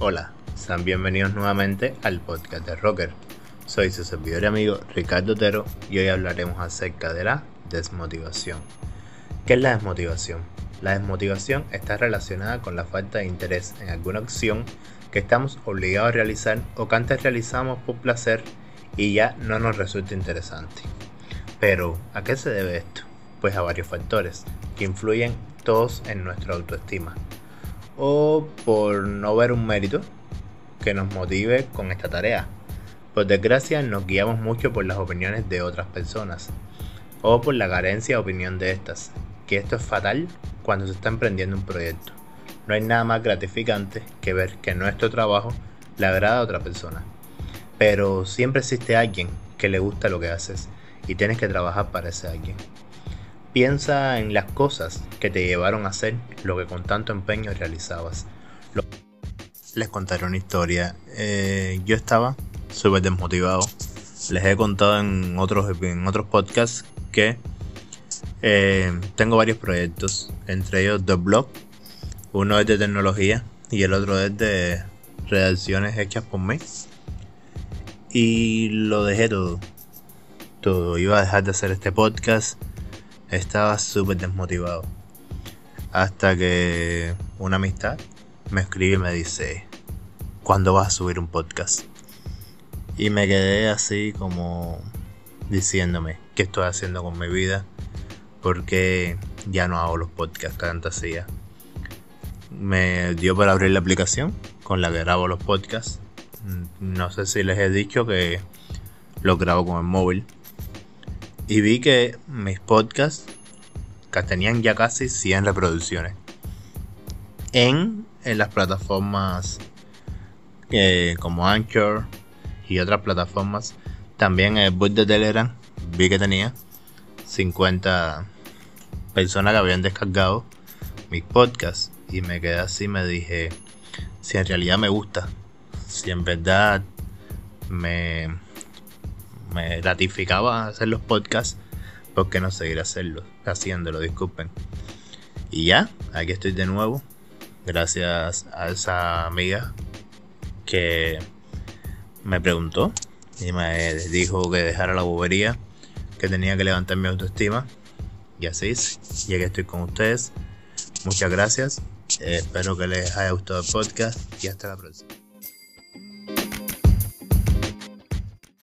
Hola, sean bienvenidos nuevamente al podcast de Rocker. Soy su servidor y amigo Ricardo Otero y hoy hablaremos acerca de la desmotivación. ¿Qué es la desmotivación? La desmotivación está relacionada con la falta de interés en alguna acción que estamos obligados a realizar o que antes realizamos por placer y ya no nos resulta interesante. Pero, ¿a qué se debe esto? Pues a varios factores que influyen todos en nuestra autoestima o por no ver un mérito que nos motive con esta tarea. Por desgracia nos guiamos mucho por las opiniones de otras personas o por la carencia de opinión de estas, que esto es fatal cuando se está emprendiendo un proyecto. No hay nada más gratificante que ver que nuestro trabajo le agrada a otra persona. Pero siempre existe alguien que le gusta lo que haces y tienes que trabajar para ese alguien. Piensa en las cosas que te llevaron a hacer lo que con tanto empeño realizabas. Les contaré una historia. Eh, yo estaba súper desmotivado. Les he contado en otros, en otros podcasts que eh, tengo varios proyectos, entre ellos dos blogs. Uno es de tecnología y el otro es de redacciones hechas por mí. Y lo dejé todo. Todo. Iba a dejar de hacer este podcast estaba súper desmotivado. Hasta que una amistad me escribe y me dice, ¿cuándo vas a subir un podcast? Y me quedé así como diciéndome, ¿qué estoy haciendo con mi vida? Porque ya no hago los podcasts que. Me dio para abrir la aplicación con la que grabo los podcasts. No sé si les he dicho que los grabo con el móvil y vi que mis podcasts que tenían ya casi 100 reproducciones en, en las plataformas eh, como Anchor y otras plataformas. También el bot de Telegram vi que tenía 50 personas que habían descargado mis podcasts y me quedé así me dije si en realidad me gusta si en verdad me me gratificaba hacer los podcasts, ¿por qué no seguir hacerlo, haciéndolo? Disculpen. Y ya, aquí estoy de nuevo. Gracias a esa amiga que me preguntó y me dijo que dejara la bobería, que tenía que levantar mi autoestima. Y así es. Y aquí estoy con ustedes. Muchas gracias. espero que les haya gustado el podcast y hasta la próxima.